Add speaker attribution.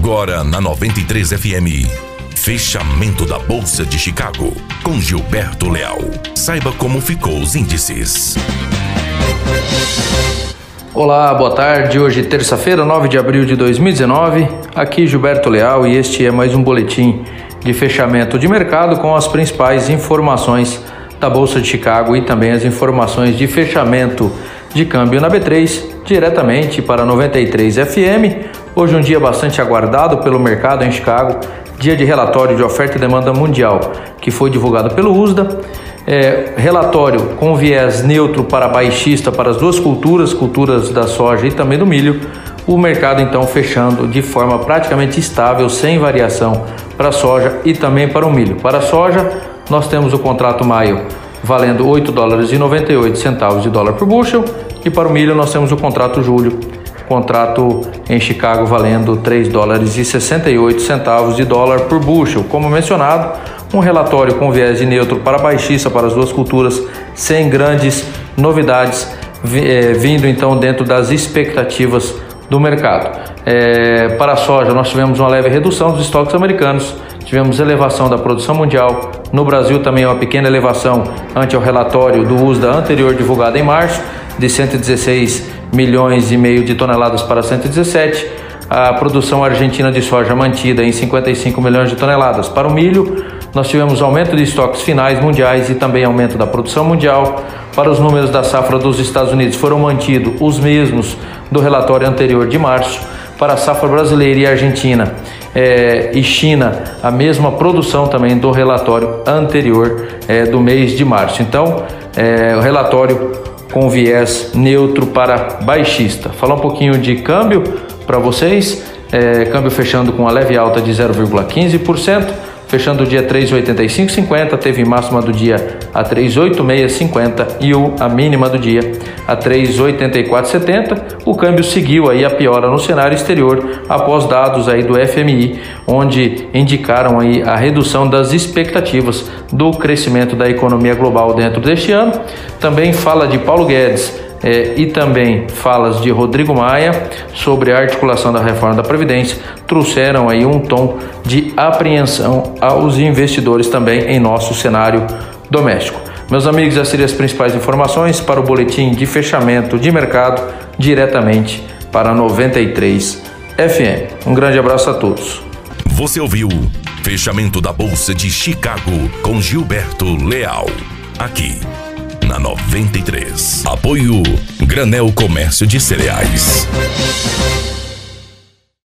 Speaker 1: Agora na 93 FM. Fechamento da Bolsa de Chicago com Gilberto Leal. Saiba como ficou os índices.
Speaker 2: Olá, boa tarde. Hoje, terça-feira, 9 de abril de 2019. Aqui Gilberto Leal e este é mais um boletim de fechamento de mercado com as principais informações da Bolsa de Chicago e também as informações de fechamento de câmbio na B3 diretamente para 93 FM. Hoje um dia bastante aguardado pelo mercado em Chicago, dia de relatório de oferta e demanda mundial, que foi divulgado pelo USDA. É, relatório com viés neutro para baixista para as duas culturas, culturas da soja e também do milho. O mercado então fechando de forma praticamente estável, sem variação para a soja e também para o milho. Para a soja, nós temos o contrato maio valendo 8 dólares e 98 centavos de dólar por bushel e para o milho nós temos o contrato julho contrato em Chicago valendo 3 dólares e 68 centavos de dólar por bushel. Como mencionado, um relatório com viés de neutro para baixista para as duas culturas, sem grandes novidades, eh, vindo então dentro das expectativas do mercado. É, para a soja, nós tivemos uma leve redução dos estoques americanos, tivemos elevação da produção mundial. No Brasil, também uma pequena elevação ante o relatório do USDA anterior divulgado em março, de 116 milhões e meio de toneladas para 117. A produção argentina de soja mantida em 55 milhões de toneladas. Para o milho, nós tivemos aumento de estoques finais mundiais e também aumento da produção mundial. Para os números da safra dos Estados Unidos, foram mantidos os mesmos do relatório anterior de março. Para a safra brasileira e argentina é, e China, a mesma produção também do relatório anterior é, do mês de março. Então, é, o relatório com viés neutro para baixista. Falar um pouquinho de câmbio para vocês. É, câmbio fechando com uma leve alta de 0,15%, fechando o dia 3,8550, teve máxima do dia a 3,8650 e o, a mínima do dia a 3,8470. O câmbio seguiu aí a piora no cenário exterior após dados aí do FMI, onde indicaram aí a redução das expectativas do crescimento da economia global dentro deste ano. Também fala de Paulo Guedes é, e também falas de Rodrigo Maia sobre a articulação da reforma da Previdência trouxeram aí um tom de apreensão aos investidores também em nosso cenário doméstico. Meus amigos, essas seriam as principais informações para o boletim de fechamento de mercado diretamente para 93 FM. Um grande abraço a todos.
Speaker 1: Você ouviu Fechamento da Bolsa de Chicago com Gilberto Leal. Aqui na 93. Apoio Granel Comércio de Cereais.